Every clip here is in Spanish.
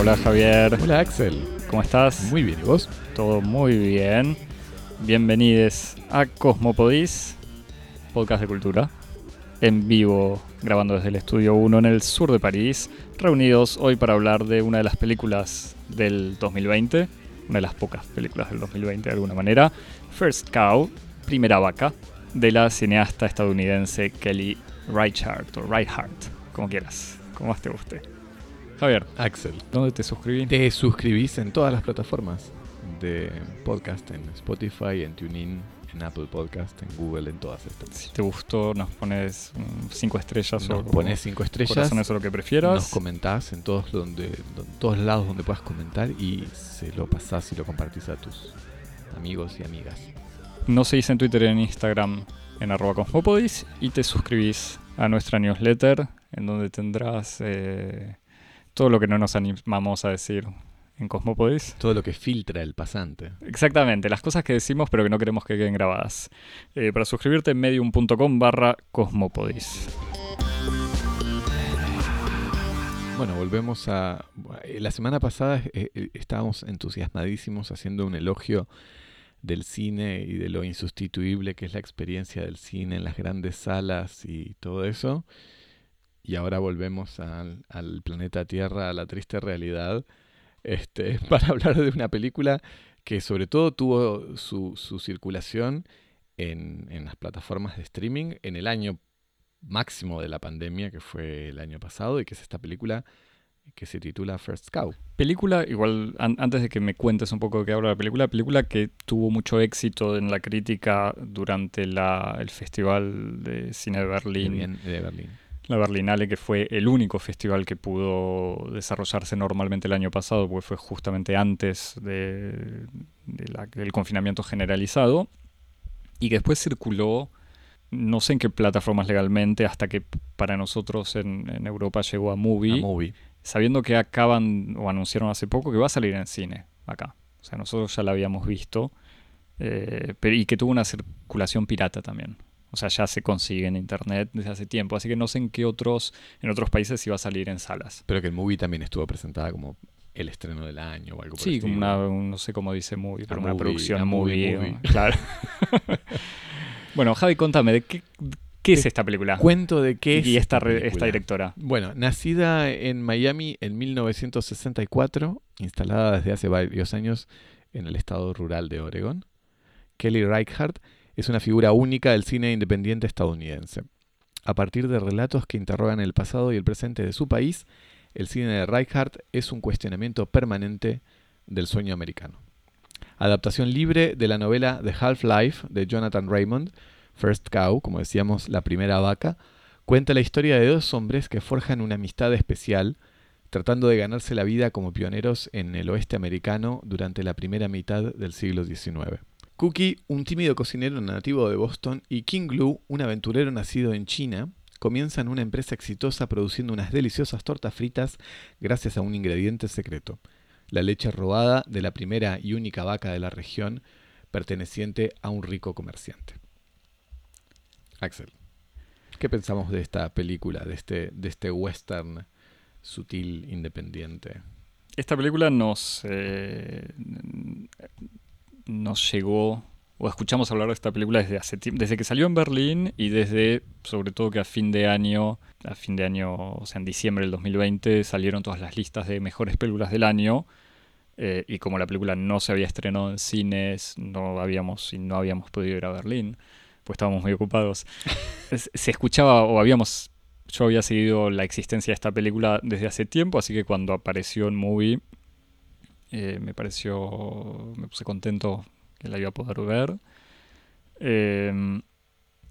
Hola Javier, Hola Axel, ¿cómo estás? muy bien, ¿y vos? Todo muy bien. Bienvenidos a Cosmopodis, podcast de cultura, en vivo, grabando desde el estudio 1 en el sur de París, reunidos hoy para hablar de una de las películas del 2020, una de las pocas películas del 2020 de alguna manera, First Cow, Primera Vaca, de la cineasta estadounidense Kelly Reichardt, o Reichardt, como quieras, como más te guste. Javier, Axel. ¿dónde te suscribí? Te suscribís en todas las plataformas de podcast, en Spotify, en TuneIn, en Apple Podcast, en Google, en todas estas. Si te gustó, nos pones 5 estrellas Nos o pones cinco estrellas, corazones o lo que prefieras. nos comentás en todos, donde, don- todos lados donde puedas comentar y se lo pasás y lo compartís a tus amigos y amigas. Nos seguís en Twitter y en Instagram en arroba cosmopodis y te suscribís a nuestra newsletter en donde tendrás eh, todo lo que no nos animamos a decir en Cosmopodis. Todo lo que filtra el pasante. Exactamente, las cosas que decimos pero que no queremos que queden grabadas. Eh, para suscribirte en medium.com barra cosmopodis. Bueno, volvemos a... eh, La semana pasada eh, estábamos entusiasmadísimos haciendo un elogio del cine y de lo insustituible que es la experiencia del cine en las grandes salas y todo eso. Y ahora volvemos al, planeta Tierra, a la triste realidad, este, para hablar de una película que sobre todo tuvo su, su circulación en, en las plataformas de streaming en el año máximo de la pandemia, que fue el año pasado, y que es esta película que se titula First Cow. Película, igual an- antes de que me cuentes un poco de qué habla la película, película que tuvo mucho éxito en la crítica durante la- el Festival de Cine de Berlín, de Berlín. la Berlinale, que fue el único festival que pudo desarrollarse normalmente el año pasado, porque fue justamente antes de- de la- del confinamiento generalizado, y que después circuló, no sé en qué plataformas legalmente, hasta que para nosotros en, en Europa llegó a Movie A movie. Sabiendo que acaban o anunciaron hace poco que va a salir en cine acá. O sea, nosotros ya la habíamos visto eh, pero, y que tuvo una circulación pirata también. O sea, ya se consigue en internet desde hace tiempo. Así que no sé en qué otros, en otros países si va a salir en salas. Pero que el movie también estuvo presentada como el estreno del año o algo por Sí, como una, un- no sé cómo dice movie, pero una movie, producción movie. Claro. bueno, Javi, contame, ¿de qué, qué es esta película? Cuento de qué es y esta, directora. Bueno, nacida en Miami en 1964, instalada desde hace varios años en el estado rural de Oregon, Kelly Reichardt es una figura única del cine independiente estadounidense. A partir de relatos que interrogan el pasado y el presente de su país, el cine de Reichardt es un cuestionamiento permanente del sueño americano. Adaptación libre de la novela The Half-Life de Jonathan Raymond, First Cow, como decíamos, la primera vaca, cuenta la historia de dos hombres que forjan una amistad especial, tratando de ganarse la vida como pioneros en el oeste americano durante la primera mitad del siglo XIX. Cookie, un tímido cocinero nativo de Boston, y King Lu, un aventurero nacido en China, comienzan una empresa exitosa produciendo unas deliciosas tortas fritas gracias a un ingrediente secreto, la leche robada de la primera y única vaca de la región perteneciente a un rico comerciante. Axel, ¿qué pensamos de esta película, de este, de este western sutil, independiente? Esta película nos, eh, nos llegó, o escuchamos hablar de esta película desde hace desde que salió en Berlín y desde, sobre todo que a fin de año, a fin de año, o sea, en diciembre del 2020, salieron todas las listas de mejores películas del año. eh, y como la película no se había estrenado en cines, no habíamos, no habíamos podido ir a Berlín, pues estábamos muy ocupados. se escuchaba, o habíamos yo había seguido la existencia de esta película desde hace tiempo, así que cuando apareció en Movie eh, me pareció, me puse contento que la iba a poder ver. Eh,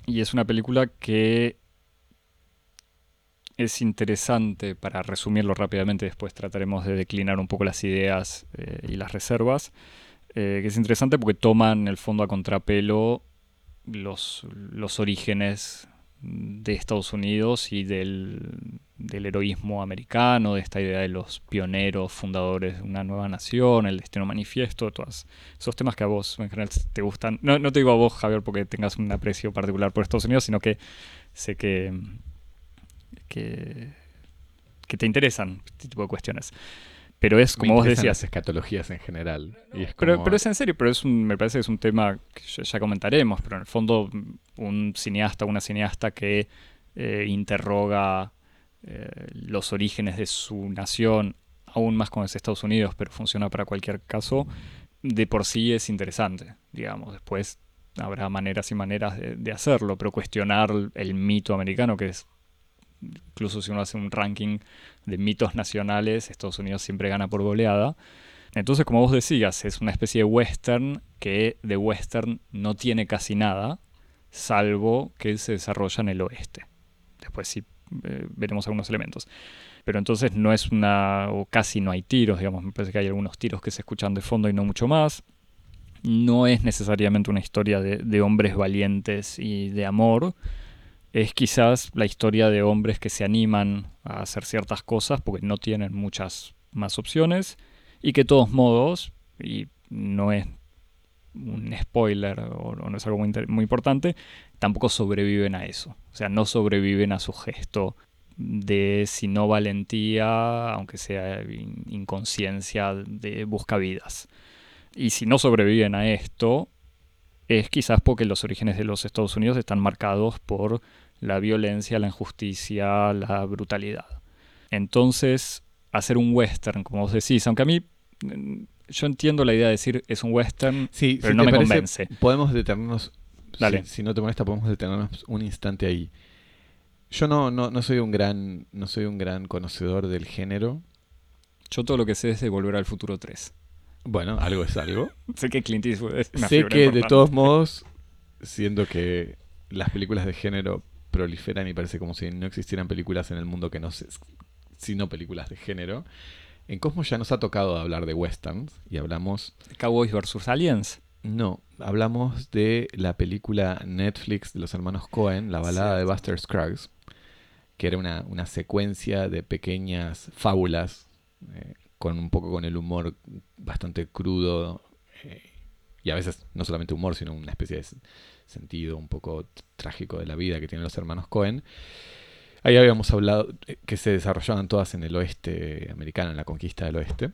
y es una película que es interesante, para resumirlo rápidamente, después trataremos de declinar un poco las ideas eh, y las reservas, eh, que es interesante porque toman el fondo a contrapelo los, los orígenes de Estados Unidos y del, del heroísmo americano, de esta idea de los pioneros, fundadores de una nueva nación, el destino manifiesto, todos esos temas que a vos en general te gustan. No, no te digo a vos, Javier, porque tengas un aprecio particular por Estados Unidos, sino que sé que, que, que te interesan este tipo de cuestiones. Pero es como vos decías. Las escatologías en general. pero, pero es en serio, pero es me parece que es un tema que ya comentaremos, pero en el fondo un cineasta, una cineasta que eh, interroga eh, los orígenes de su nación, aún más con los Estados Unidos, pero funciona para cualquier caso, de por sí es interesante, digamos. Después habrá maneras y maneras de, de hacerlo, pero cuestionar el mito americano, que es incluso si uno hace un ranking de mitos nacionales, Estados Unidos siempre gana por goleada. Entonces, como vos decías, es una especie de western que de western no tiene casi nada, salvo que se desarrolla en el oeste. Después sí eh, veremos algunos elementos. Pero entonces no es una, o casi no hay tiros, digamos, me parece que hay algunos tiros que se escuchan de fondo y no mucho más. No es necesariamente una historia de hombres valientes y de amor, es quizás la historia de hombres que se animan a hacer ciertas cosas porque no tienen muchas más opciones y que de todos modos, y no es un spoiler o, no es algo muy, muy, importante, tampoco sobreviven a eso. O sea, no sobreviven a su gesto de, si no valentía, aunque sea inconsciencia de buscavidas. Y si no sobreviven a esto, es quizás porque los orígenes de los Estados Unidos están marcados por la violencia, la injusticia, la brutalidad. Entonces, hacer un western, como vos decís, aunque a mí mm, yo entiendo la idea de decir es un western, pero no me convence. Podemos detenernos, Dale. Si, no te molesta, podemos detenernos un instante ahí. Yo no, no, no soy un gran, no soy un gran conocedor del género. Yo todo lo que sé es de Volver al Futuro 3. Bueno, algo es algo. sé que Clint Eastwood es Sé que de todos modos, siendo que las películas de género proliferan y parece como si no existieran películas en el mundo que no se, sino películas de género. En Cosmos ya nos ha tocado hablar de westerns y hablamos... Cowboys vs. Aliens. No, hablamos de la película Netflix de los hermanos Cohen, la balada de Buster Scruggs, que era una, una secuencia de pequeñas fábulas eh, con un poco con el humor bastante crudo eh, y a veces no solamente humor, sino una especie de sentido un poco trágico de la vida que tienen los hermanos Cohen. Ahí habíamos hablado eh, que se desarrollaban todas en el oeste americano, en la conquista del oeste.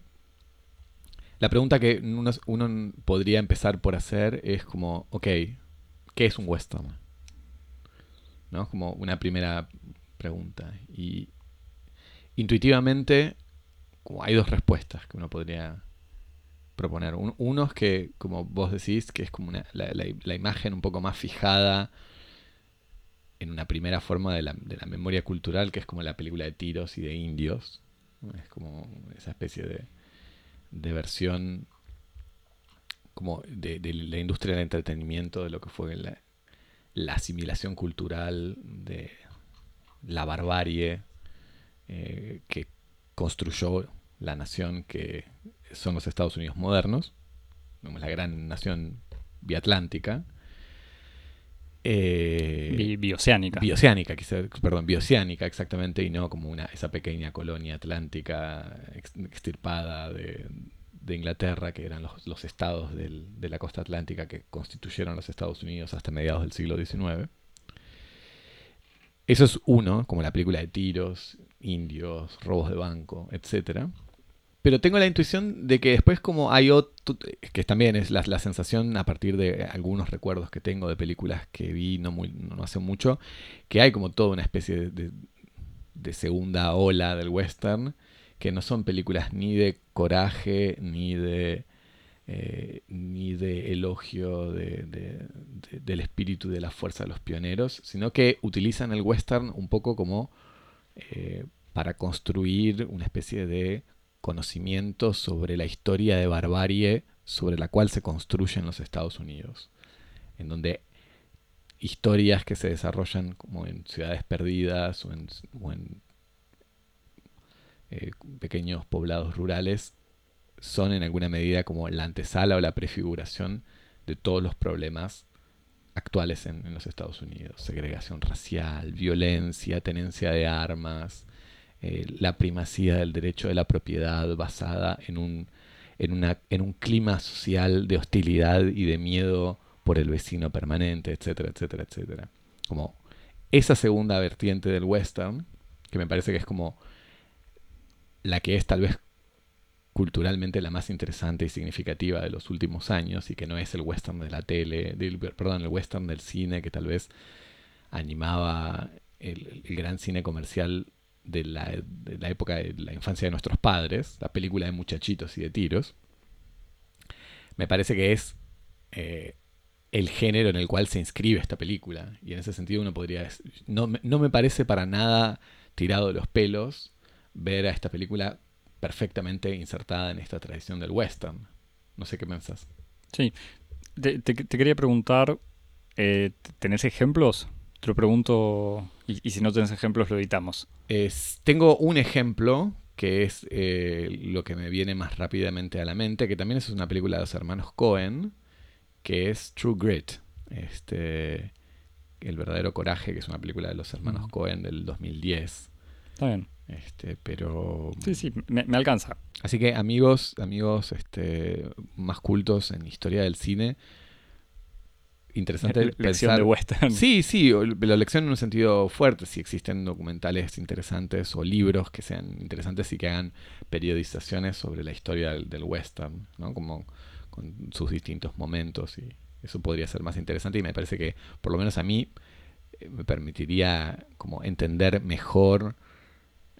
La pregunta que uno, podría empezar por hacer es como, ok, ¿qué es un western? ¿No? Como una primera pregunta. Y intuitivamente hay dos respuestas que uno podría proponer. uno es que, como vos decís, que es como una, la, imagen un poco más fijada en una primera forma de la, memoria cultural, que es como la película de tiros y de indios. Es como esa especie de, versión como de, la industria del entretenimiento, de lo que fue la, la asimilación cultural, de la barbarie eh, que construyó la nación que son los Estados Unidos modernos, la gran nación biatlántica. Eh, bioceánica. Bioceánica, perdón, bioceánica exactamente, y no como una, esa pequeña colonia atlántica extirpada de, Inglaterra, que eran los, estados de la costa atlántica que constituyeron los Estados Unidos hasta mediados del siglo XIX. Eso es uno, como la película de tiros, indios, robos de banco, etcétera. Pero tengo la intuición de que después como hay otro, que también es la, sensación a partir de algunos recuerdos que tengo de películas que vi no, muy, no hace mucho, que hay como toda una especie de, de, segunda ola del western, que no son películas ni de coraje, ni de, eh, ni de elogio de, del espíritu de la fuerza de los pioneros, sino que utilizan el western un poco como eh, para construir una especie de conocimiento sobre la historia de barbarie sobre la cual se construyen los Estados Unidos, en donde historias que se desarrollan como en ciudades perdidas o en, eh, pequeños poblados rurales son en alguna medida como la antesala o la prefiguración de todos los problemas actuales en, en los Estados Unidos. Segregación racial, violencia, tenencia de armas, eh, la primacía del derecho de la propiedad basada en un, en, una, en un clima social de hostilidad y de miedo por el vecino permanente, etcétera, etcétera, etcétera. Como esa segunda vertiente del western, que me parece que es como la que es tal vez culturalmente la más interesante y significativa de los últimos años y que no es el western de la tele, perdón, el western del cine que tal vez animaba el, gran cine comercial de la, época de la infancia de nuestros padres, la película de muchachitos y de tiros, me parece que es eh, el género en el cual se inscribe esta película. Y en ese sentido uno podría... No, no me parece para nada tirado de los pelos ver a esta película perfectamente insertada en esta tradición del western. No sé qué piensas. Sí, te, quería preguntar, eh, ¿tenés ejemplos? Te lo pregunto y, si no tenés ejemplos lo editamos. Tengo un ejemplo que es eh, lo que me viene más rápidamente a la mente, que también es una película de los hermanos Cohen, que es True Grit. Este, el verdadero coraje, que es una película de los hermanos Cohen del 2010. Está bien. Este, pero. Sí, sí, me, alcanza. Así que amigos, amigos este, más cultos en historia del cine. Interesante lección de western. Sí, sí, la lección en un sentido fuerte, si existen documentales interesantes o libros que sean interesantes y que hagan periodizaciones sobre la historia del, western, ¿no? Como con sus distintos momentos y eso podría ser más interesante y me parece que por lo menos a mí eh, me permitiría como entender mejor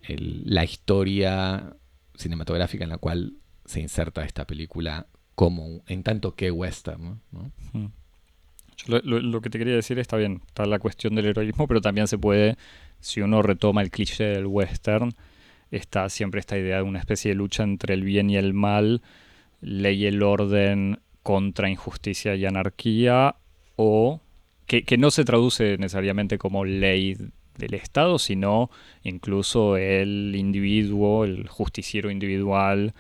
la historia cinematográfica en la cual se inserta esta película como en tanto que western. Lo, que te quería decir está bien, está la cuestión del heroísmo, pero también se puede, si uno retoma el cliché del western, está siempre esta idea de una especie de lucha entre el bien y el mal, ley y el orden contra injusticia y anarquía, o que, que no se traduce necesariamente como ley del Estado, sino incluso el individuo, el justiciero individual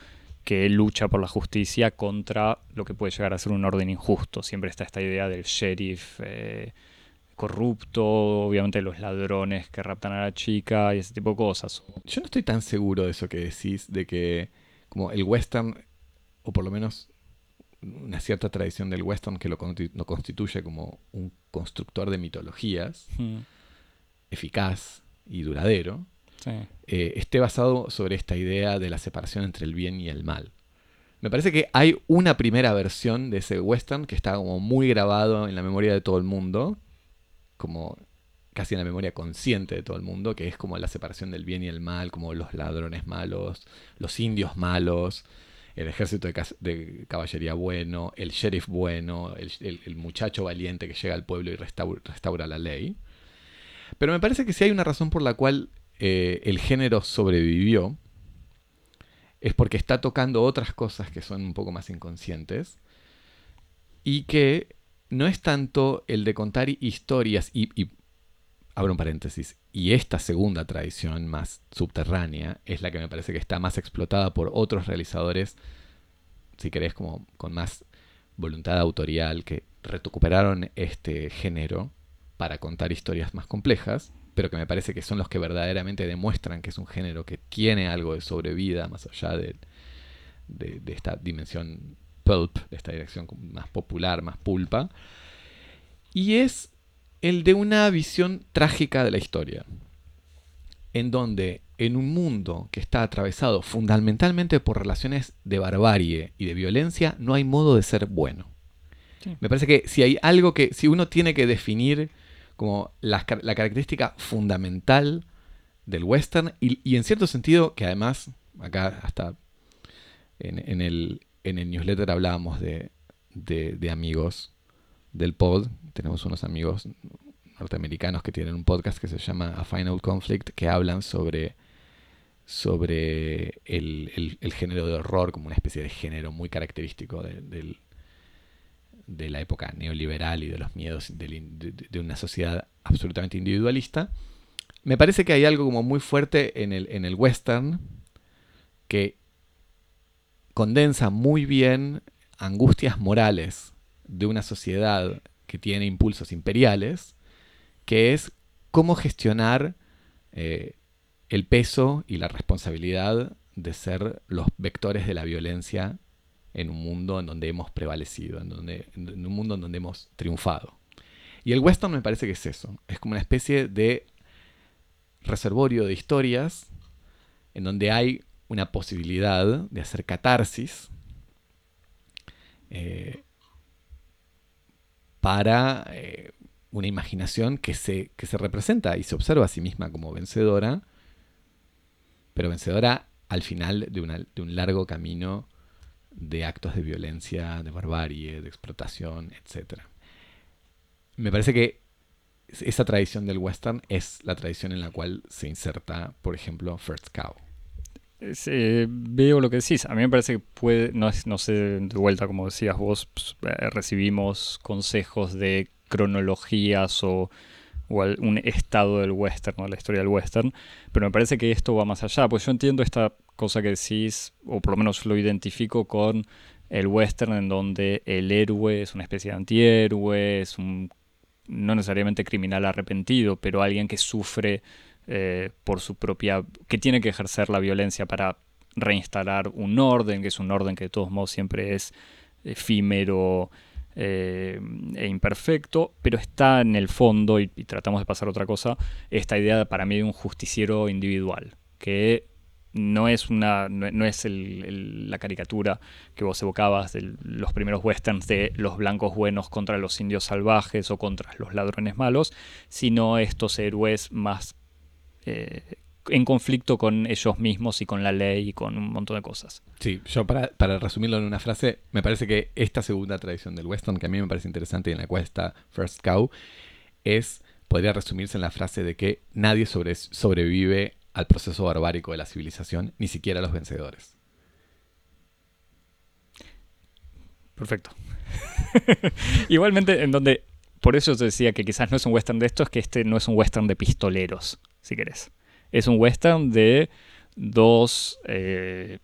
que lucha por la justicia contra lo que puede llegar a ser un orden injusto. Siempre está esta idea del sheriff eh, corrupto, obviamente los ladrones que raptan a la chica y ese tipo de cosas. Yo no estoy tan seguro de eso que decís, de que como el western, o por lo menos una cierta tradición del western que lo, constituye como un constructor de mitologías, eficaz y duradero, eh, esté basado sobre esta idea de la separación entre el bien y el mal. Me parece que hay una primera versión de ese western que está como muy grabado en la memoria de todo el mundo, como casi en la memoria consciente de todo el mundo, que es como la separación del bien y el mal, como los ladrones malos, los indios malos, el ejército de, caballería bueno, el sheriff bueno, el, muchacho valiente que llega al pueblo y restaura la ley. Pero me parece que si hay una razón por la cual eh, el género sobrevivió, es porque está tocando otras cosas que son un poco más inconscientes y que no es tanto el de contar historias y, y abro un paréntesis, y esta segunda tradición más subterránea es la que me parece que está más explotada por otros realizadores, si querés, como con más voluntad autorial, que recuperaron este género para contar historias más complejas, pero que me parece que son los que verdaderamente demuestran que es un género que tiene algo de sobrevida más allá de, de, esta dimensión pulp, de esta dirección más popular, más pulpa, y es el de una visión trágica de la historia, en donde en un mundo que está atravesado fundamentalmente por relaciones de barbarie y de violencia, no hay modo de ser bueno. Me parece que si hay algo que, si uno tiene que definir como la, característica fundamental del western y, en cierto sentido que además, acá hasta en, el, en el newsletter hablábamos de, de, amigos del pod, tenemos unos amigos norteamericanos que tienen un podcast que se llama A Final Conflict, que hablan sobre, sobre el, el, género de horror como una especie de género muy característico del, de la época neoliberal y de los miedos de, una sociedad absolutamente individualista, me parece que hay algo como muy fuerte en el, en el western que condensa muy bien angustias morales de una sociedad que tiene impulsos imperiales, que es cómo gestionar eh, el peso y la responsabilidad de ser los vectores de la violencia en un mundo en donde hemos prevalecido, en, donde, en un mundo en donde hemos triunfado. Y el western me parece que es eso, es como una especie de reservorio de historias en donde hay una posibilidad de hacer catarsis eh, para eh, una imaginación que se, que se representa y se observa a sí misma como vencedora, pero vencedora al final de, de un largo camino de actos de violencia, de barbarie, de explotación, etc. Me parece que esa tradición del western es la tradición en la cual se inserta, por ejemplo, First Cow. Veo lo que decís. A mí me parece que puede, no, es, no sé, de vuelta, como decías vos, pues, eh, recibimos consejos de cronologías o, un estado del western o la historia del western, pero me parece que esto va más allá, pues yo entiendo esta cosa que decís, o por lo menos lo identifico con el western en donde el héroe es una especie de antihéroe, es un no necesariamente criminal arrepentido, pero alguien que sufre eh, por su propia, que tiene que ejercer la violencia para reinstalar un orden, que es un orden que de todos modos siempre es efímero eh, e imperfecto, pero está en el fondo, y, tratamos de pasar otra cosa, esta idea para mí de un justiciero individual, que no es, una, no, es la caricatura que vos evocabas de los primeros westerns de los blancos buenos contra los indios salvajes o contra los ladrones malos, sino estos héroes más eh, en conflicto con ellos mismos y con la ley y con un montón de cosas. Sí, yo para, para, resumirlo en una frase, me parece que esta segunda tradición del western, que a mí me parece interesante y en la cual está First Cow, es, podría resumirse en la frase de que nadie sobrevive al proceso barbárico de la civilización, ni siquiera los vencedores. Perfecto. Igualmente, en donde, por eso te decía que quizás no es un western de esto, es que este no es un western de pistoleros, si querés. Es un western de dos eh,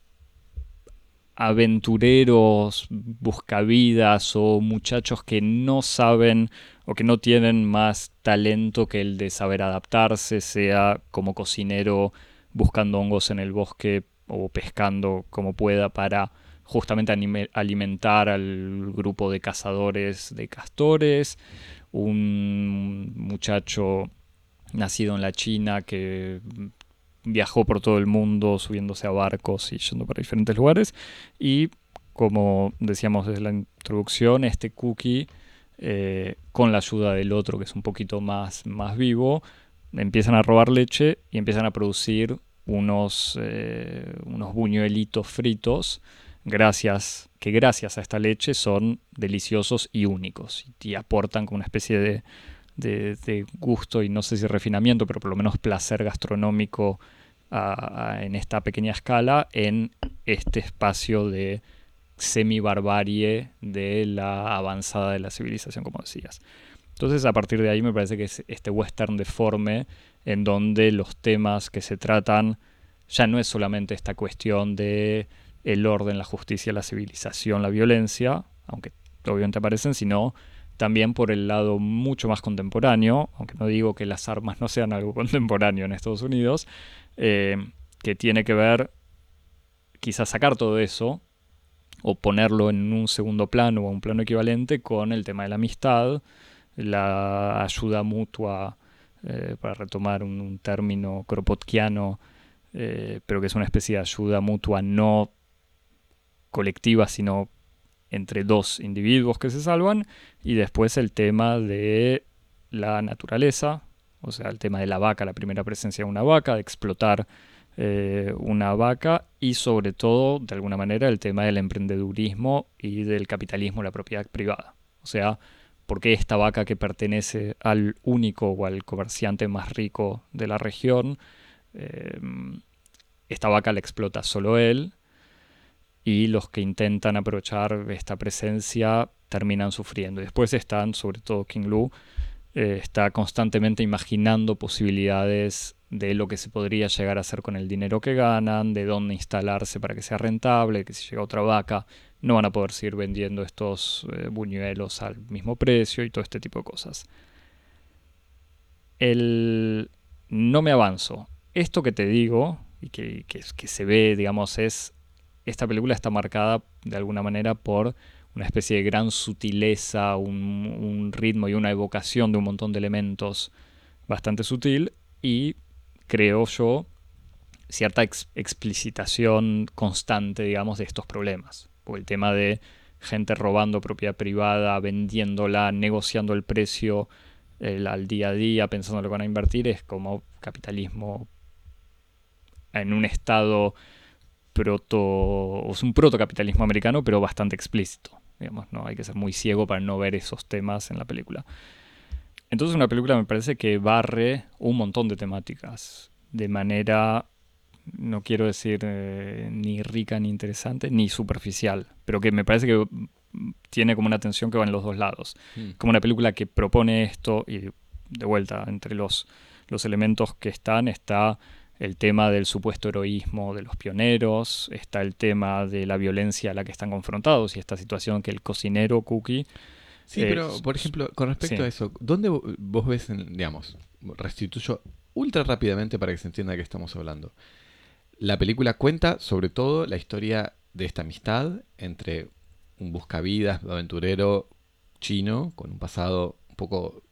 aventureros, buscavidas o muchachos que no saben o que no tienen más talento que el de saber adaptarse, sea como cocinero buscando hongos en el bosque o pescando como pueda para justamente alimentar al grupo de cazadores de castores, un muchacho nacido en la China que viajó por todo el mundo subiéndose a barcos y yendo para diferentes lugares. Y como decíamos desde la introducción, este cookie, eh, con la ayuda del otro que es un poquito más, más vivo, empiezan a robar leche y empiezan a producir unos, eh, unos buñuelitos fritos gracias, que gracias a esta leche son deliciosos y únicos y, aportan como una especie de, de, gusto y no sé si refinamiento, pero por lo menos placer gastronómico en esta pequeña escala en este espacio de semi-barbarie de la avanzada de la civilización, como decías. Entonces, a partir de ahí me parece que es este western deforme en donde los temas que se tratan ya no es solamente esta cuestión de el orden, la justicia, la civilización, la violencia, aunque obviamente aparecen, sino también por el lado mucho más contemporáneo, aunque no digo que las armas no sean algo contemporáneo en Estados Unidos, eh, que tiene que ver quizás sacar todo eso o ponerlo en un segundo plano o un plano equivalente con el tema de la amistad, la ayuda mutua, eh, para retomar un, término kropotkiano, eh, pero que es una especie de ayuda mutua no colectiva, sino entre dos individuos que se salvan, y después el tema de la naturaleza, o sea, el tema de la vaca, la primera presencia de una vaca, de explotar eh, una vaca y sobre todo, de alguna manera, el tema del emprendedurismo y del capitalismo, la propiedad privada. O sea, ¿por qué esta vaca que pertenece al único o al comerciante más rico de la región, eh, esta vaca la explota solo él y los que intentan aprovechar esta presencia terminan sufriendo. Después están, sobre todo King Lu, eh, está constantemente imaginando posibilidades de lo que se podría llegar a hacer con el dinero que ganan, de dónde instalarse para que sea rentable, que si llega otra vaca no van a poder seguir vendiendo estos eh, buñuelos al mismo precio y todo este tipo de cosas. El... No me avanzo. esto que te digo y que, que, que se ve, digamos, es, esta película está marcada de alguna manera por una especie de gran sutileza, un, ritmo y una evocación de un montón de elementos bastante sutil y creo yo cierta ex explicitación constante, digamos, de estos problemas. Porque el tema de gente robando propiedad privada, vendiéndola, negociando el precio al día a día, pensando lo que van a invertir, es como capitalismo en un estado proto. es un protocapitalismo americano, pero bastante explícito. Digamos, ¿no? Hay que ser muy ciego para no ver esos temas en la película. Entonces una película me parece que barre un montón de temáticas de manera, no quiero decir eh, ni rica ni interesante, ni superficial, pero que me parece que tiene como una tensión que va en los dos lados. Mm. Como una película que propone esto y de vuelta, entre los, los elementos que están está el tema del supuesto heroísmo de los pioneros, está el tema de la violencia a la que están confrontados y esta situación que el cocinero Cookie... Sí, pero por ejemplo, con respecto a eso, ¿dónde vos ves, digamos, restituyo ultra rápidamente para que se entienda de qué estamos hablando? La película cuenta sobre todo la historia de esta amistad entre un buscavidas aventurero chino con un pasado un poco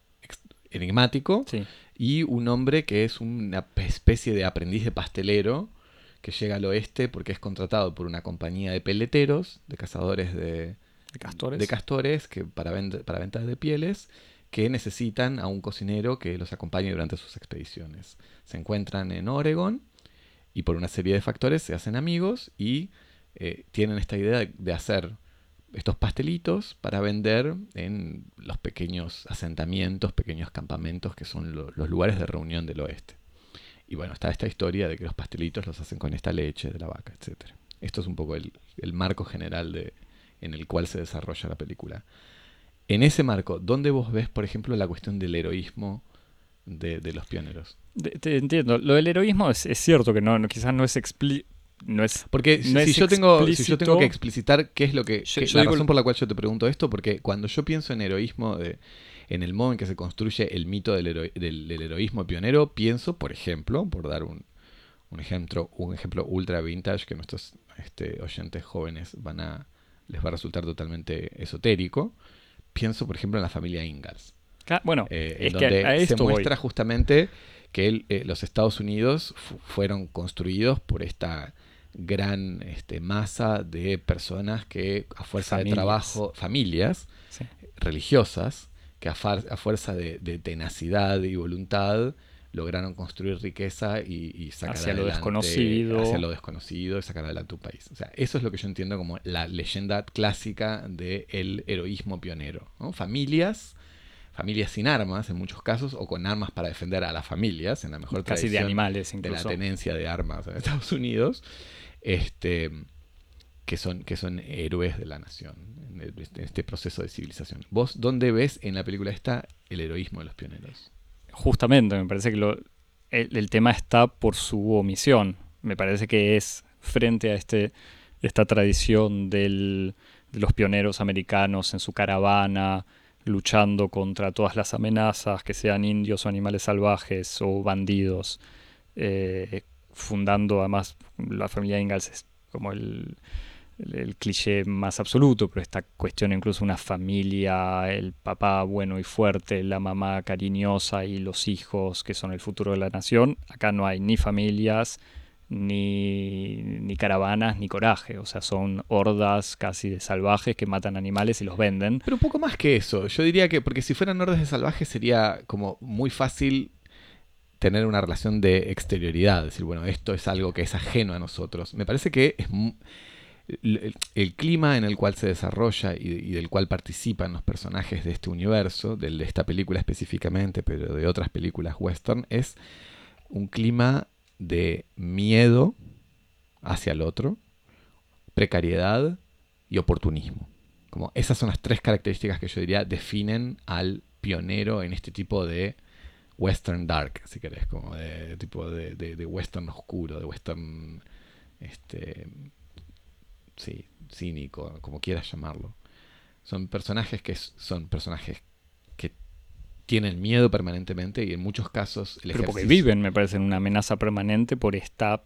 enigmático sí y un hombre que es una especie de aprendiz de pastelero que llega al oeste porque es contratado por una compañía de peleteros, de cazadores de, de castores, de castores que para, vend para venta de pieles, que necesitan a un cocinero que los acompañe durante sus expediciones. Se encuentran en Oregon y por una serie de factores se hacen amigos y eh, tienen esta idea de, de hacer estos pastelitos para vender en los pequeños asentamientos, pequeños campamentos que son los lugares de reunión del oeste. Y bueno, está esta historia de que los pastelitos los hacen con esta leche de la vaca, etc. Esto es un poco el, marco general en el cual se desarrolla la película. En ese marco, ¿dónde vos ves, por ejemplo, la cuestión del heroísmo de, los pioneros? te entiendo. Lo del heroísmo es, cierto que no, quizás no es explícito no es porque si, yo tengo si yo tengo que explicitar qué es lo que, la razón por la cual yo te pregunto esto porque cuando yo pienso en heroísmo de, en el modo en que se construye el mito del, del, heroísmo pionero pienso por ejemplo por dar un, un ejemplo un ejemplo ultra vintage que nuestros este, oyentes jóvenes van a les va a resultar totalmente esotérico pienso por ejemplo en la familia Ingalls. Bueno eh, es donde que se muestra justamente que eh, los Estados Unidos fueron construidos por esta gran este, masa de personas que a fuerza de trabajo, familias religiosas, que a, fuerza de, tenacidad y voluntad lograron construir riqueza y, sacar hacia adelante, lo desconocido. hacia lo desconocido y sacar adelante un país. O sea, eso es lo que yo entiendo como la leyenda clásica del heroísmo pionero. Familias familias sin armas en muchos casos, o con armas para defender a las familias, en la mejor Casi de animales de la tenencia de armas en Estados Unidos, este, que, son, que son héroes de la nación en este proceso de civilización. ¿Vos dónde ves en la película esta el heroísmo de los pioneros? Justamente, me parece que lo, el, tema está por su omisión. Me parece que es frente a este, esta tradición del, de los pioneros americanos en su caravana, luchando contra todas las amenazas, que sean indios o animales salvajes o bandidos, eh, fundando además la familia Ingalls es como el, el, cliché más absoluto, pero esta cuestión incluso una familia, el papá bueno y fuerte, la mamá cariñosa y los hijos que son el futuro de la nación, acá no hay ni familias, ni, ni, caravanas, ni coraje. O sea, son hordas casi de salvajes que matan animales y los venden. Pero un poco más que eso. Yo diría que, porque si fueran hordas de salvajes sería como muy fácil tener una relación de exterioridad. Decir, bueno, esto es algo que es ajeno a nosotros. Me parece que es el, clima en el cual se desarrolla y, del cual participan los personajes de este universo, de esta película específicamente, pero de otras películas western, es un clima de miedo hacia el otro, precariedad y oportunismo. Como esas son las tres características que yo diría definen al pionero en este tipo de western dark, si querés, como de tipo de, de, western oscuro, de western este sí, cínico, como quieras llamarlo. Son personajes que son personajes que tienen miedo permanentemente y en muchos casos el Pero porque viven, me parece, en una amenaza permanente por esta,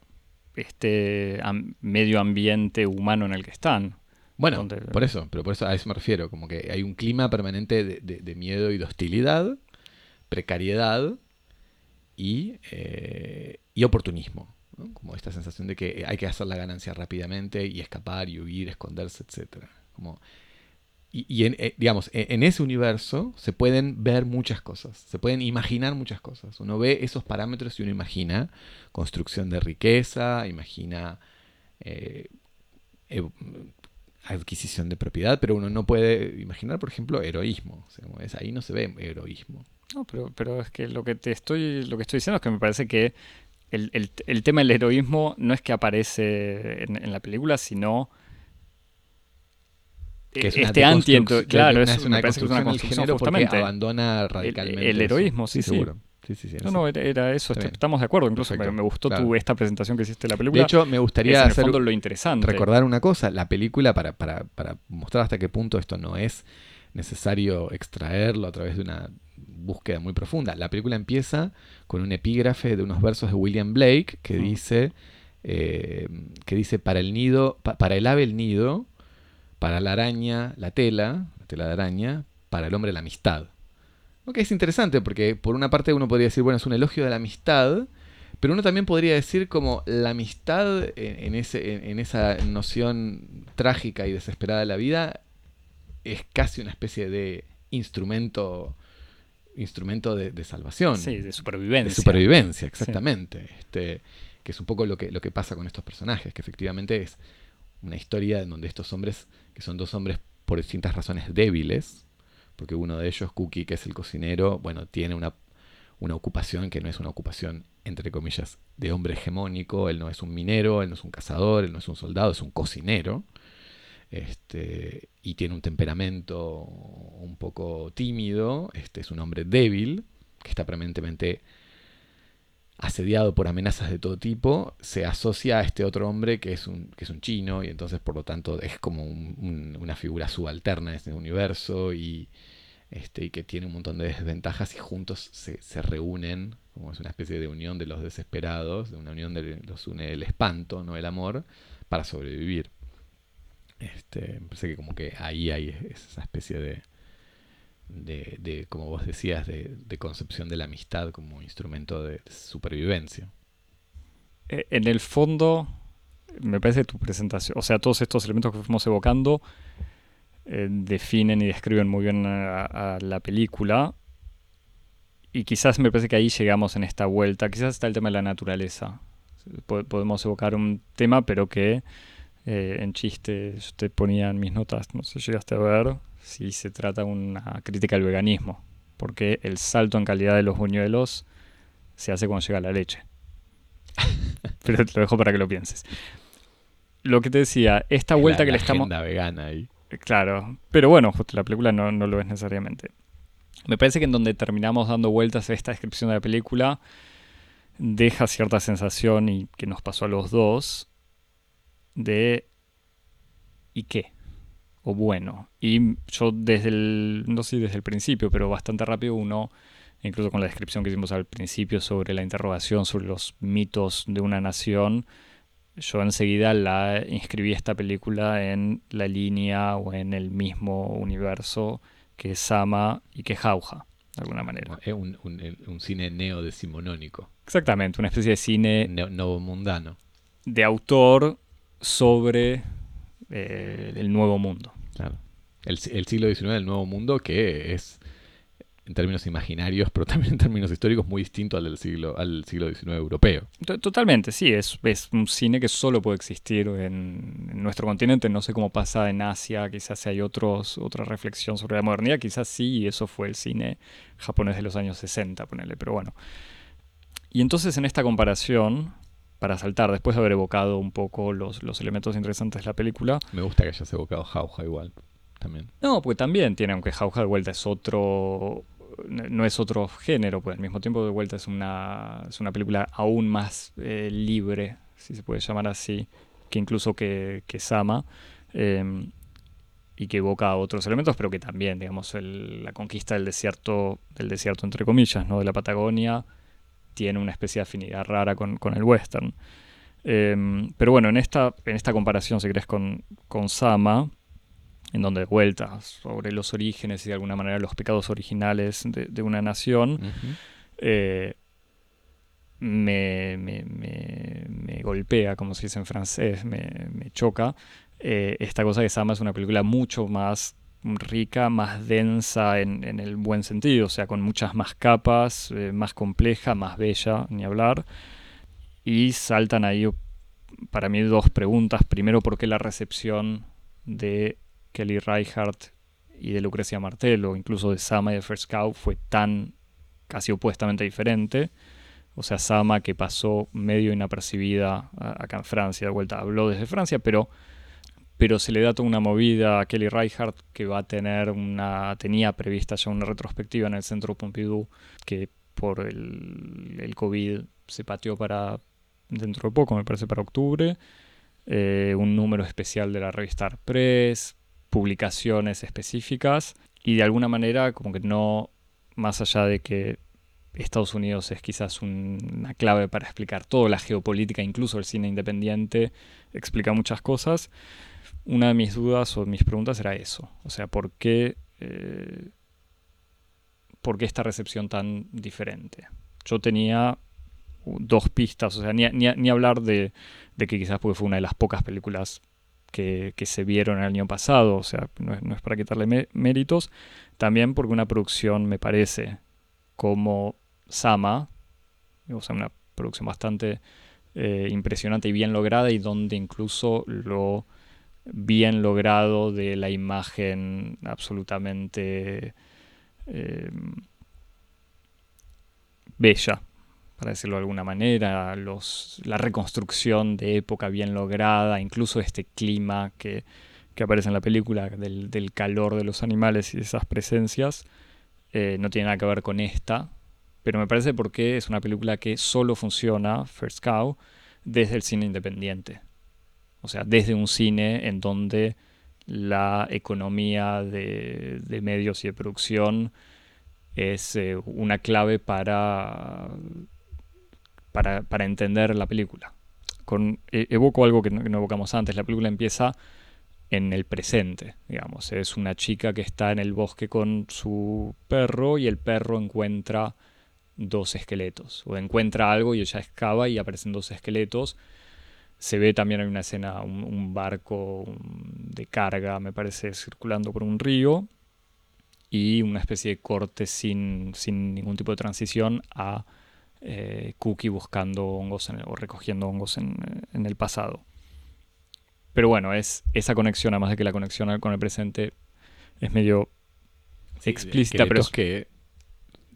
este medio ambiente humano en el que están. Bueno, donde- por eso, pero por eso a eso me refiero, como que hay un clima permanente de, de- de miedo y de hostilidad, precariedad y, eh, y oportunismo. Como esta sensación de que hay que hacer la ganancia rápidamente y escapar y huir, esconderse, etc. Como, y y en, eh, digamos, en, ese universo se pueden ver muchas cosas, se pueden imaginar muchas cosas. Uno ve esos parámetros y uno imagina construcción de riqueza, imagina eh, adquisición de propiedad, pero uno no puede imaginar, por ejemplo, heroísmo. O sea, como es, ahí no se ve heroísmo. No, pero, pero es que lo que te estoy, lo que estoy diciendo es que me parece que el, el- el tema del heroísmo no es que aparece en, en la película, sino Que es este anti deconstrucción- claro, es una me parece que es una construcción justamente. abandona radicalmente el heroísmo, sí, sí. seguro. Sí, sí, sí, No, sí. no, era, era eso, Está estamos de acuerdo, incluso me, me gustó claro. tu, esta presentación que hiciste de la película. De hecho, me es gustaría en el hacer, fondo lo interesante. recordar una cosa. La película, para, para, para mostrar hasta qué punto esto no es necesario extraerlo a través de una búsqueda muy profunda. La película empieza con un epígrafe de unos versos de William Blake que dice eh, que dice para el nido, pa- para el ave el nido, para la araña la tela, la tela de araña, para el hombre la amistad. Ok, es interesante porque por una parte uno podría decir, bueno, es un elogio de la amistad, pero uno también podría decir como la amistad en, ese, en, en esa noción trágica y desesperada de la vida es casi una especie de instrumento instrumento de, de salvación. Sí, de supervivencia. De supervivencia, exactamente. Este, que es un poco lo que, lo que pasa con estos personajes, que efectivamente es una historia en donde estos hombres, que son dos hombres por distintas razones débiles, porque uno de ellos, Cookie, que es el cocinero, bueno, tiene una, una ocupación que no es una ocupación, entre comillas, de hombre hegemónico, él no es un minero, él no es un cazador, él no es un soldado, es un cocinero. Este, y tiene un temperamento un poco tímido, este, es un hombre débil, que está permanentemente asediado por amenazas de todo tipo, se asocia a este otro hombre que es un, que es un chino y entonces por lo tanto es como un- un- una figura subalterna en este universo y, este, y que tiene un montón de desventajas y juntos se, se reúnen, como es una especie de unión de los desesperados, de una unión de los une el espanto, no el amor, para sobrevivir. Este, me parece que como que ahí hay esa especie de, de, de, como vos decías, de, concepción de la amistad como instrumento de supervivencia. Eh, En el fondo, me parece tu presentación, o sea, todos estos elementos que fuimos evocando eh, definen y describen muy bien a, la película. Y quizás me parece que ahí llegamos en esta vuelta. Quizás está el tema de la naturaleza. Po- podemos evocar un tema, pero que eh, en chiste yo te ponía en mis notas, no sé llegaste a ver, si se trata de una crítica al veganismo. Porque el salto en calidad de los buñuelos se hace cuando llega la leche. Pero te lo dejo para que lo pienses. Lo que te decía, esta vuelta La- que la le estamos... vegana ahí. Claro, pero bueno, justo la película no, no lo es necesariamente. Me parece que en donde terminamos dando vueltas a esta descripción de la película, deja cierta sensación y que nos pasó a los dos de ¿y qué? O bueno. Y yo desde el, no sé desde el principio, pero bastante rápido uno, incluso con la descripción que hicimos al principio sobre la interrogación sobre los mitos de una nación, yo enseguida la inscribí esta película en la línea o en el mismo universo que Sama y que Jauja, de alguna manera. Es un, un- un cine neodecimonónico, Exactamente, una especie de cine neo- novomundano. de autor sobre eh, el nuevo mundo. Claro. El, si- el siglo XIX del Nuevo Mundo, que es, en términos imaginarios, pero también en términos históricos, muy distinto al del siglo, al siglo XIX europeo. To- Totalmente, sí, es, es un cine que solo puede existir en, en nuestro continente. No sé cómo pasa en Asia, quizás hay otros, otra reflexión sobre la modernidad, quizás sí, y eso fue el cine japonés de los años 60, ponele, pero bueno. Y entonces en esta comparación, para saltar, después de haber evocado un poco los, los elementos interesantes de la película, Me gusta que hayas evocado Jauja igual, también. no, porque también tiene, aunque Jauja de vuelta es otro. No es otro género, pues al mismo tiempo de vuelta es una, es una película aún más eh, libre, si se puede llamar así, que incluso que, que Sama. Eh, y que evoca otros elementos, pero que también, digamos, la conquista del desierto, del desierto entre comillas, ¿no? de la Patagonia, tiene una especie de afinidad rara con, el western. Em, pero bueno, en esta, en esta comparación, si querés, con, con Sama, en donde vuelta sobre los orígenes y de alguna manera los pecados originales de, una nación, eh, me, me, golpea, como se dice en francés, me, choca. Eh, esta cosa que Sama es una película mucho más rica, más densa en, el buen sentido, o sea, con muchas más capas, eh, más compleja, más bella, ni hablar. Y saltan ahí para mí dos preguntas. Primero, ¿por qué la recepción de Kelly Reichardt y de Lucrecia Martel, o incluso de Sama y de First Cow, fue tan casi opuestamente diferente. O sea, Sama que pasó medio inapercibida acá en Francia, de vuelta habló desde Francia, pero, pero se le da toda una movida a Kelly Reichardt que va a tener una, tenía prevista ya una retrospectiva en el Centro Pompidou que por el, el COVID se pateó para dentro de poco, me parece para octubre. Eh, un número especial de la revista Press, publicaciones específicas y de alguna manera como que no, más allá de que Estados Unidos es quizás una clave para explicar toda la geopolítica, incluso el cine independiente, explica muchas cosas. Una de mis dudas o mis preguntas era eso, o sea, ¿por qué, eh, ¿por qué esta recepción tan diferente? Yo tenía dos pistas, o sea, ni, hablar de, de, que quizás fue una de las pocas películas que, se vieron el año pasado, o sea, no es, para quitarle méritos, también porque una producción me parece como Sama, o sea, una producción bastante eh, impresionante y bien lograda y donde incluso lo bien logrado de la imagen absolutamente eh, bella para decirlo de alguna manera, los, la reconstrucción de época bien lograda, incluso este clima que, aparece en la película, del, calor de los animales y esas presencias, eh, no tiene nada que ver con esta, pero me parece porque es una película que solo funciona, First Cow, desde el cine independiente. O sea, desde un cine en donde la economía de, medios y de producción es eh, una clave para para, para entender la película. E, evoco algo que no, evocamos antes, la película empieza en el presente, digamos. Es una chica que está en el bosque con su perro y el perro encuentra dos esqueletos. O encuentra algo y ella excava y aparecen dos esqueletos. Se ve también en una escena un, barco de carga, me parece, circulando por un río. Y una especie de corte sin, sin ningún tipo de transición a eh, Cookie buscando hongos o recogiendo hongos en, el pasado. Pero bueno, es esa conexión, además de que la conexión con el presente es medio explícita, pero es que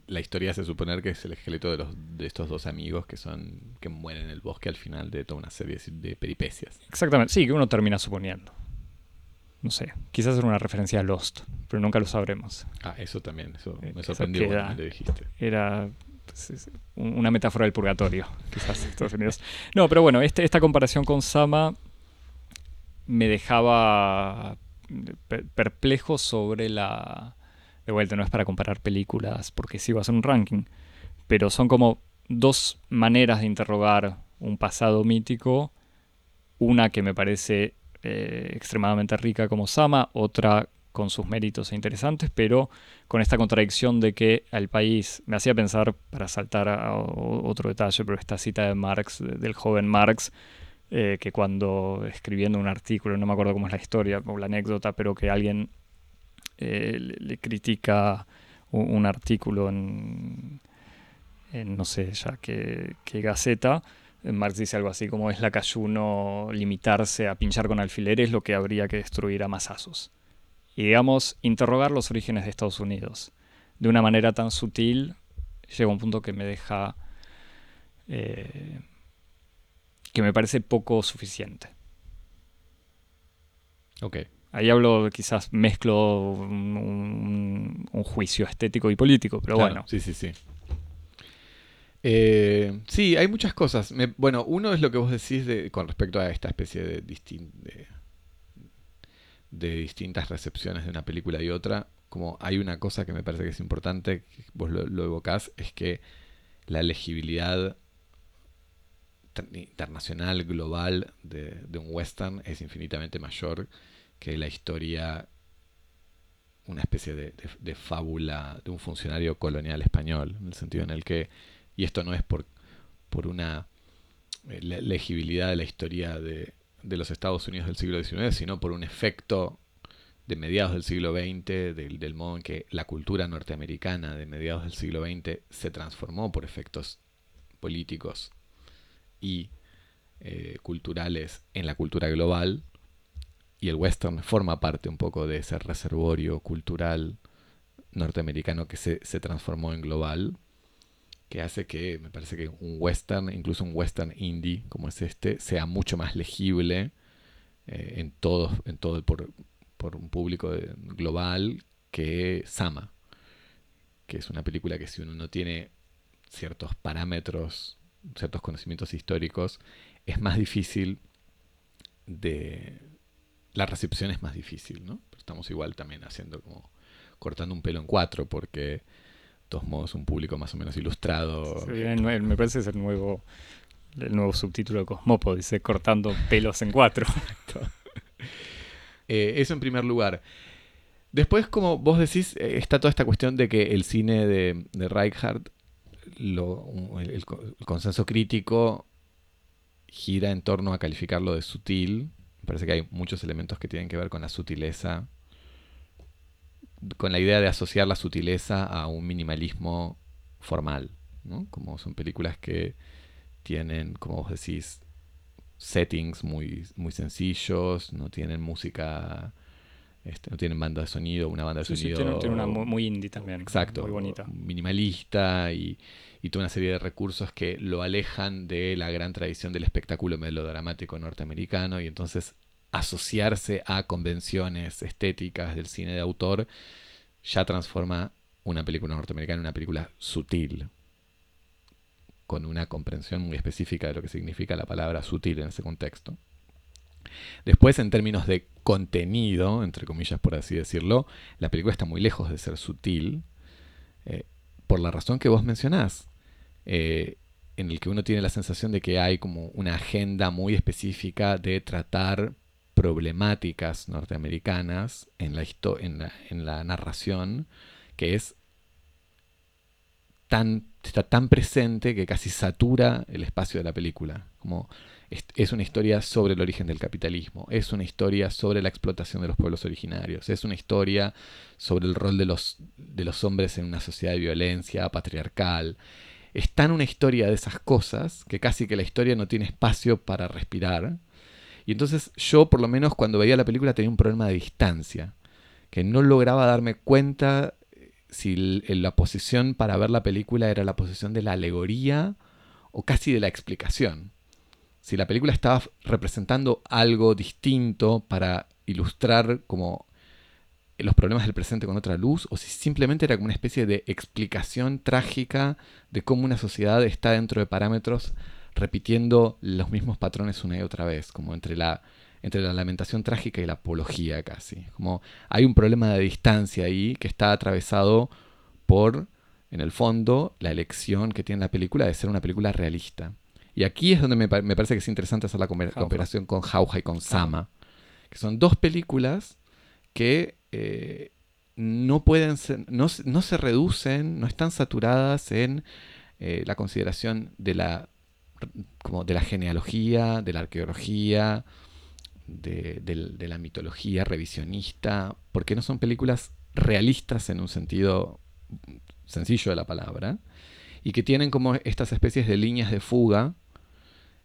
la historia hace suponer que es el esqueleto de, los, de estos dos amigos que son que mueren en el bosque al final de toda una serie de peripecias. Exactamente, sí, que uno termina suponiendo. No sé, quizás era una referencia a Lost, pero nunca lo sabremos. Ah, eso también, eso me sorprendió cuando me dijiste. Era una metáfora del purgatorio, quizás Estados Unidos. No, pero bueno, este, esta comparación con Sama me dejaba perplejo sobre la... De vuelta, no es para comparar películas, porque sí va a ser un ranking, pero son como dos maneras de interrogar un pasado mítico, una que me parece eh, extremadamente rica como Sama, otra con sus méritos e interesantes, pero con esta contradicción de que al país, me hacía pensar, para saltar a otro detalle, pero esta cita de Marx, del joven Marx, eh, que cuando escribiendo un artículo, no me acuerdo cómo es la historia o la anécdota, pero que alguien eh, le, critica un, artículo en, no sé ya qué, qué gaceta, Marx dice algo así como es la cayuno limitarse a pinchar con alfileres lo que habría que destruir a masazos y, digamos, interrogar los orígenes de Estados Unidos de una manera tan sutil, llega a un punto que me deja... Eh, que me parece poco suficiente. Ok. Ahí hablo, quizás mezclo un, juicio estético y político, pero bueno. Sí, sí, sí. Eh, sí, hay muchas cosas. bueno, uno es lo que vos decís de, con respecto a esta especie de, de de distintas recepciones de una película y otra, como hay una cosa que me parece que es importante, que vos lo, lo evocás, es que la legibilidad internacional, global de, un western es infinitamente mayor que la historia, una especie de, fábula de un funcionario colonial español, en el sentido en el que, y esto no es por, por una eh, legibilidad de la historia de, de los Estados Unidos del siglo XIX, sino por un efecto de mediados del siglo XX, del, modo en que la cultura norteamericana de mediados del siglo XX se transformó por efectos políticos y eh, culturales en la cultura global, y el western forma parte un poco de ese reservorio cultural norteamericano que se, se transformó en global, que hace que me parece que un western, incluso un western indie como es este, sea mucho más legible eh, en todo, en todo por, por un público global que Sama, que es una película que si uno no tiene ciertos parámetros, ciertos conocimientos históricos, es más difícil de... La recepción es más difícil, ¿no? estamos igual también haciendo como cortando un pelo en cuatro porque de todos modos un público más o menos ilustrado. me parece que es el nuevo, el nuevo subtítulo de Cosmopo, dice cortando pelos en cuatro. Eh, eso en primer lugar. Después, como vos decís, eh, está toda esta cuestión de que el cine de, de Reichardt, el, consenso crítico gira en torno a calificarlo de sutil. Me parece que hay muchos elementos que tienen que ver con la sutileza, con la idea de asociar la sutileza a un minimalismo formal, ¿no? Como son películas que tienen, como vos decís, settings muy, muy sencillos, no tienen música, este, no tienen banda de sonido, una banda de sonido. Sí, tiene, una muy indie también. Exacto. Muy bonita. Minimalista y, y toda una serie de recursos que lo alejan de la gran tradición del espectáculo melodramático norteamericano y entonces asociarse a convenciones estéticas del cine de autor ya transforma una película norteamericana en una película sutil, con una comprensión muy específica de lo que significa la palabra sutil en ese contexto. Después, en términos de contenido, entre comillas por así decirlo, la película está muy lejos de ser sutil, eh, por la razón que vos mencionás, eh, en el que uno tiene la sensación de que hay como una agenda muy específica de tratar problemáticas norteamericanas en la, en en la narración, que es tan está tan presente que casi satura el espacio de la película. Como es, una historia sobre el origen del capitalismo, es una historia sobre la explotación de los pueblos originarios, es una historia sobre el rol de los, de los hombres en una sociedad de violencia patriarcal. Es tan una historia de esas cosas que casi que la historia no tiene espacio para respirar. Y entonces yo, por lo menos, cuando veía la película tenía un problema de distancia, que no lograba darme cuenta si la posición para ver la película era la posición de la alegoría o casi de la explicación. Si la película estaba representando algo distinto para ilustrar como los problemas del presente con otra luz, o si simplemente era como una especie de explicación trágica de cómo una sociedad está dentro de parámetros repitiendo los mismos patrones una y otra vez, como entre la entre la lamentación trágica y la apología casi. Como hay un problema de distancia ahí que está atravesado por, en el fondo, la elección que tiene la película de ser una película realista. Y aquí es donde me, parece que es interesante hacer la comparación con Jauja y con Sama, que son dos películas que eh, no pueden ser, no, se reducen, no están saturadas en eh, la consideración de la, como de la genealogía, de la arqueología, de, la mitología revisionista, porque no son películas realistas en un sentido sencillo de la palabra, y que tienen como estas especies de líneas de fuga,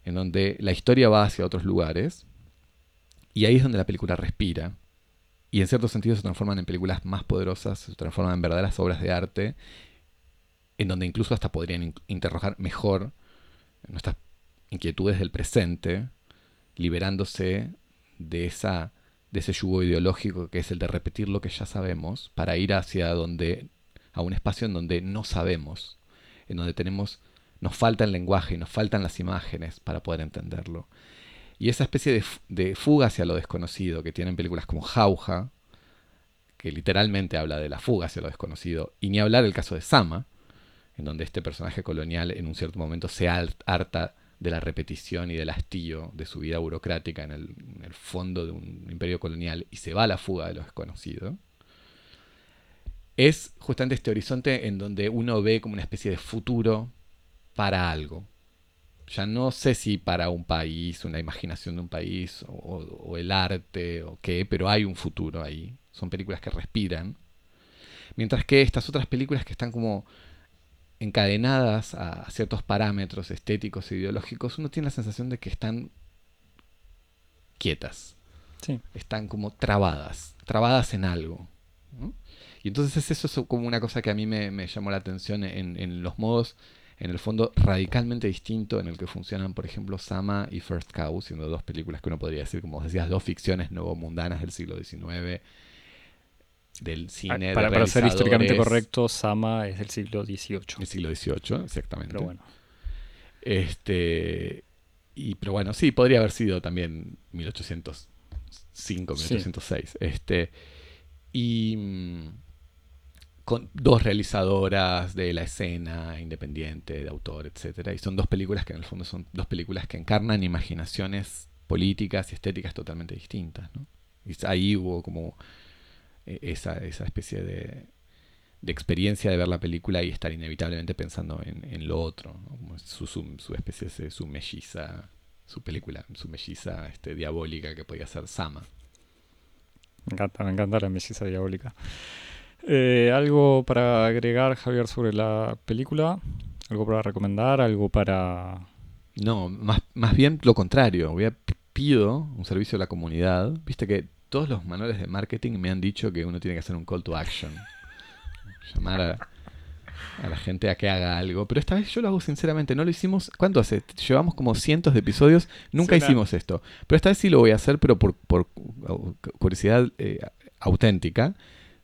en donde la historia va hacia otros lugares, y ahí es donde la película respira, y en cierto sentido se transforman en películas más poderosas, se transforman en verdaderas obras de arte, en donde incluso hasta podrían interrogar mejor nuestras inquietudes del presente, liberándose de, esa, de ese yugo ideológico que es el de repetir lo que ya sabemos para ir hacia donde, a un espacio en donde no sabemos, en donde tenemos, nos falta el lenguaje nos faltan las imágenes para poder entenderlo. Y esa especie de, fuga hacia lo desconocido que tienen películas como Jauja, que literalmente habla de la fuga hacia lo desconocido, y ni hablar el caso de Sama, en donde este personaje colonial en un cierto momento se harta de la repetición y del hastío de su vida burocrática en el, fondo de un imperio colonial y se va a la fuga de lo desconocido, es justamente este horizonte en donde uno ve como una especie de futuro para algo. Ya no sé si para un país, una imaginación de un país, o, o el arte, o qué, pero hay un futuro ahí. Son películas que respiran. Mientras que estas otras películas que están como encadenadas a ciertos parámetros estéticos e ideológicos, uno tiene la sensación de que están quietas. Están como trabadas, trabadas en algo. Y entonces eso es como una cosa que a mí me, llamó la atención en, los modos, en el fondo, radicalmente distinto en el que funcionan, por ejemplo, Sama y First Cow, siendo dos películas que uno podría decir, como decías, dos ficciones nuevo mundanas del siglo XIX del ah, cine. Para, para ser históricamente correcto, Sama es del siglo XVIII. El siglo XVIII, exactamente. Pero bueno. Este, y, pero bueno, sí, podría haber sido también 1805, 1806. Este, y mm, con dos realizadoras de la escena independiente, de autor, etcétera, y son dos películas que en el fondo son dos películas que encarnan imaginaciones políticas y estéticas totalmente distintas, ¿no? Y ahí hubo como e, esa, esa especie de, de, experiencia de ver la película y estar inevitablemente pensando en, lo otro, su, su, especie de su melliza, su película, su melliza este, diabólica que podía ser Sama. Me encanta, me encanta la melliza diabólica. Eh, ¿Algo para agregar, Javier, sobre la película? ¿Algo para recomendar? ¿Algo para...? No, más, más bien lo contrario. Voy a pido un servicio a la comunidad. Viste que todos los manuales de marketing me han dicho que uno tiene que hacer un call to action. Llamar a, la gente a que haga algo. Pero esta vez yo lo hago sinceramente. No lo hicimos. ¿Cuánto hace? Llevamos como cientos de episodios. Nunca hicimos esto. Pero esta vez sí lo voy a hacer, pero por, curiosidad eh, auténtica.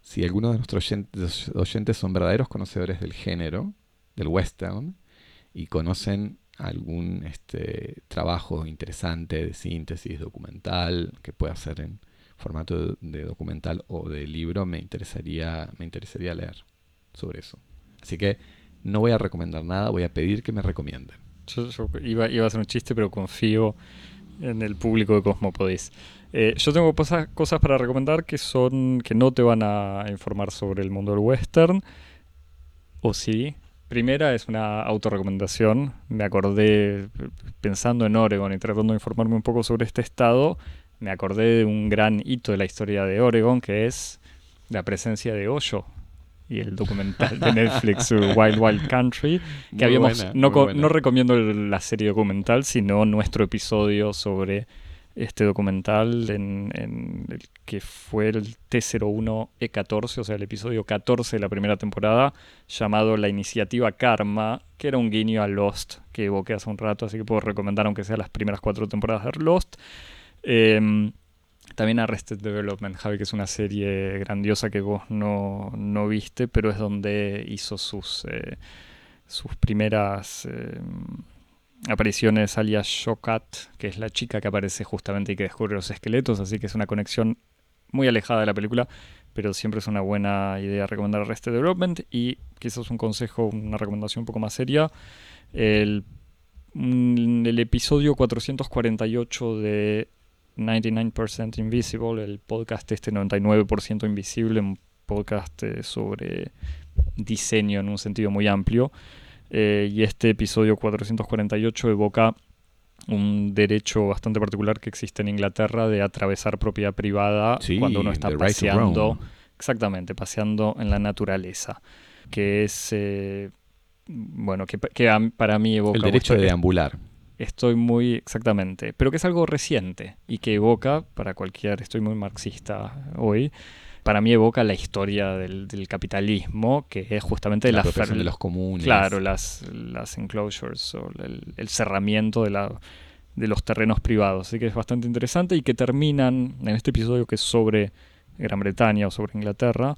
Si alguno de nuestros oyentes, oyentes son verdaderos conocedores del género, del western, y conocen algún este, trabajo interesante de síntesis documental que pueda hacer en, formato de, documental o de libro, me interesaría, me interesaría leer sobre eso. Así que no voy a recomendar nada, voy a pedir que me recomienden. Yo, iba, iba, a hacer un chiste, pero confío en el público de Cosmopodis. Eh, yo tengo cosas, cosas para recomendar que son que no te van a informar sobre el mundo del western. O sí. Primera es una autorrecomendación. Me acordé pensando en Oregon y tratando de informarme un poco sobre este estado me acordé de un gran hito de la historia de Oregon, que es la presencia de Hoyo y el documental de Netflix Wild Wild Country, que habíamos, no, no, recomiendo la serie documental, sino nuestro episodio sobre este documental en, el que fue el T01E14, o sea, el episodio 14 de la primera temporada, llamado La Iniciativa Karma, que era un guiño a Lost, que evoqué hace un rato, así que puedo recomendar aunque sea las primeras cuatro temporadas de Lost. Eh, también Arrested Development, Javi, que es una serie grandiosa que vos no, no viste, pero es donde hizo sus, eh, sus primeras eh, apariciones alias Shokat, que es la chica que aparece justamente y que descubre los esqueletos, así que es una conexión muy alejada de la película, pero siempre es una buena idea recomendar Arrested Development y quizás un consejo, una recomendación un poco más seria. El, el episodio 448 de 99% Invisible, el podcast este 99% Invisible, un podcast eh, sobre diseño en un sentido muy amplio. Eh, y este episodio 448 evoca un derecho bastante particular que existe en Inglaterra de atravesar propiedad privada cuando uno está paseando. Exactamente, paseando en la naturaleza. Que es. Eh, bueno, que, para mí evoca. El derecho de deambular estoy muy exactamente, pero que es algo reciente y que evoca, para cualquier, estoy muy marxista hoy, para mí evoca la historia del, capitalismo, que es justamente la, la de los comunes. Claro, las, las enclosures o el, cerramiento de, la, de los terrenos privados. Así que es bastante interesante y que terminan en este episodio que es sobre Gran Bretaña o sobre Inglaterra.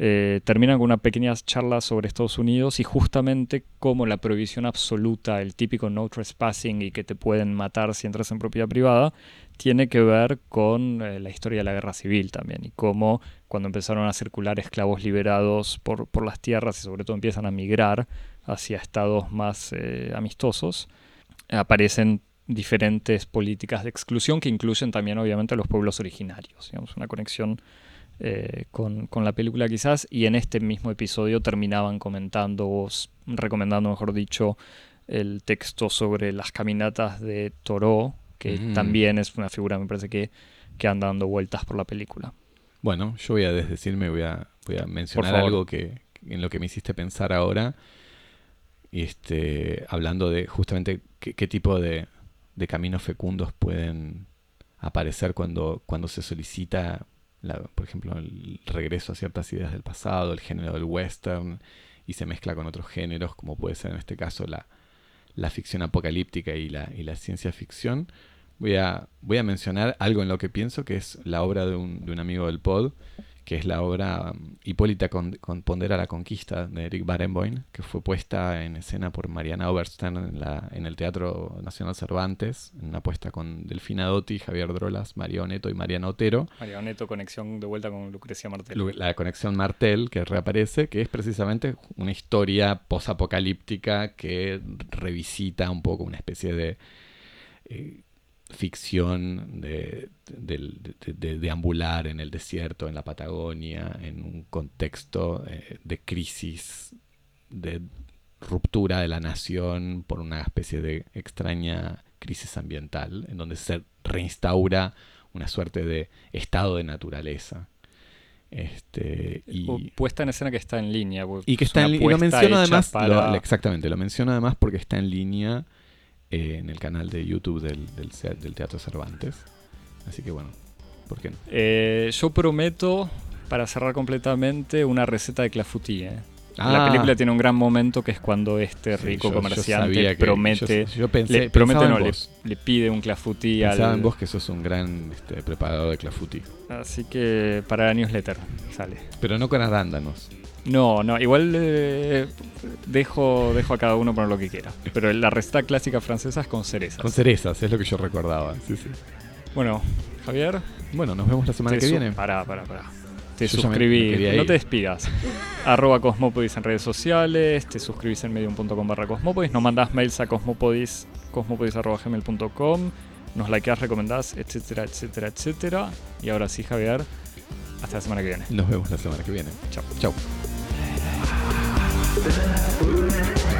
Eh, terminan con una pequeña charla sobre Estados Unidos y justamente cómo la prohibición absoluta, el típico no trespassing y que te pueden matar si entras en propiedad privada, tiene que ver con eh, la historia de la guerra civil también y cómo cuando empezaron a circular esclavos liberados por, por las tierras y sobre todo empiezan a migrar hacia estados más eh, amistosos, aparecen diferentes políticas de exclusión que incluyen también obviamente a los pueblos originarios. Digamos, una conexión eh, con, con, la película quizás, y en este mismo episodio terminaban comentando o recomendando, mejor dicho, el texto sobre las caminatas de Toro, que Mm. también es una figura, me parece que, que anda dando vueltas por la película. Bueno, yo voy a desdecirme, voy a, voy a mencionar algo que en lo que me hiciste pensar ahora. Este, hablando de justamente qué, qué tipo de, de caminos fecundos pueden aparecer cuando, cuando se solicita, la- por ejemplo, el regreso a ciertas ideas del pasado, el género del western, y se mezcla con otros géneros, como puede ser en este caso la, la ficción apocalíptica y la, y la ciencia ficción. Voy a, voy a mencionar algo en lo que pienso, que es la obra de un, de un amigo del pod, que es la obra um, Hipólita con, con Pondera la Conquista de Eric Barenboim, que fue puesta en escena por Mariana Oberstern en, la, en el Teatro Nacional Cervantes, en una puesta con Delfina Dotti, Javier Drolas, María Oneto y Mariana Otero. María Neto, conexión de vuelta con Lucrecia Martel. La conexión Martel que reaparece, que es precisamente una historia posapocalíptica que revisita un poco una especie de eh, ficción de, de- de- de ambular en el desierto, en la Patagonia, en un contexto eh, de crisis, de ruptura de la nación por una especie de extraña crisis ambiental, en donde se reinstaura una suerte de estado de naturaleza. Este, y, O puesta en escena que está en línea. y que es está en y lo menciono además, para- lo- exactamente, lo menciono además porque está en línea eh, en el canal de YouTube del, del, del Teatro Cervantes. Así que bueno, ¿por qué no? Eh, yo prometo, para cerrar completamente, una receta de clafoutis. eh. La Ah, película tiene un gran momento que es cuando este sí, rico yo- yo comerciante que- promete, Yo, yo pensé, le, promete no, le, le pide un clafoutis Pensaba al... en vos que sos un gran este, preparador de clafouti. Así que para la newsletter sale. Pero no con arándanos. No, no, igual eh, dejo, dejo a cada uno poner lo que quiera. Pero la receta clásica francesa es con cerezas. Con cerezas, es lo que yo recordaba. Sí, sí. bueno, Javier, Bueno, nos vemos la semana que viene. Pará, pará, pará. Te Yo no te despidas. arroba Cosmopodis en redes sociales, te suscribís en medium.com barra Cosmopodis, nos mandás mails a cosmopodis, cosmopodis arroba gmail.com, nos likeás, recomendás, etcétera, etcétera, etcétera. Y ahora sí, Javier, hasta la semana que viene. Nos vemos la semana que viene. Chao. Buyurun.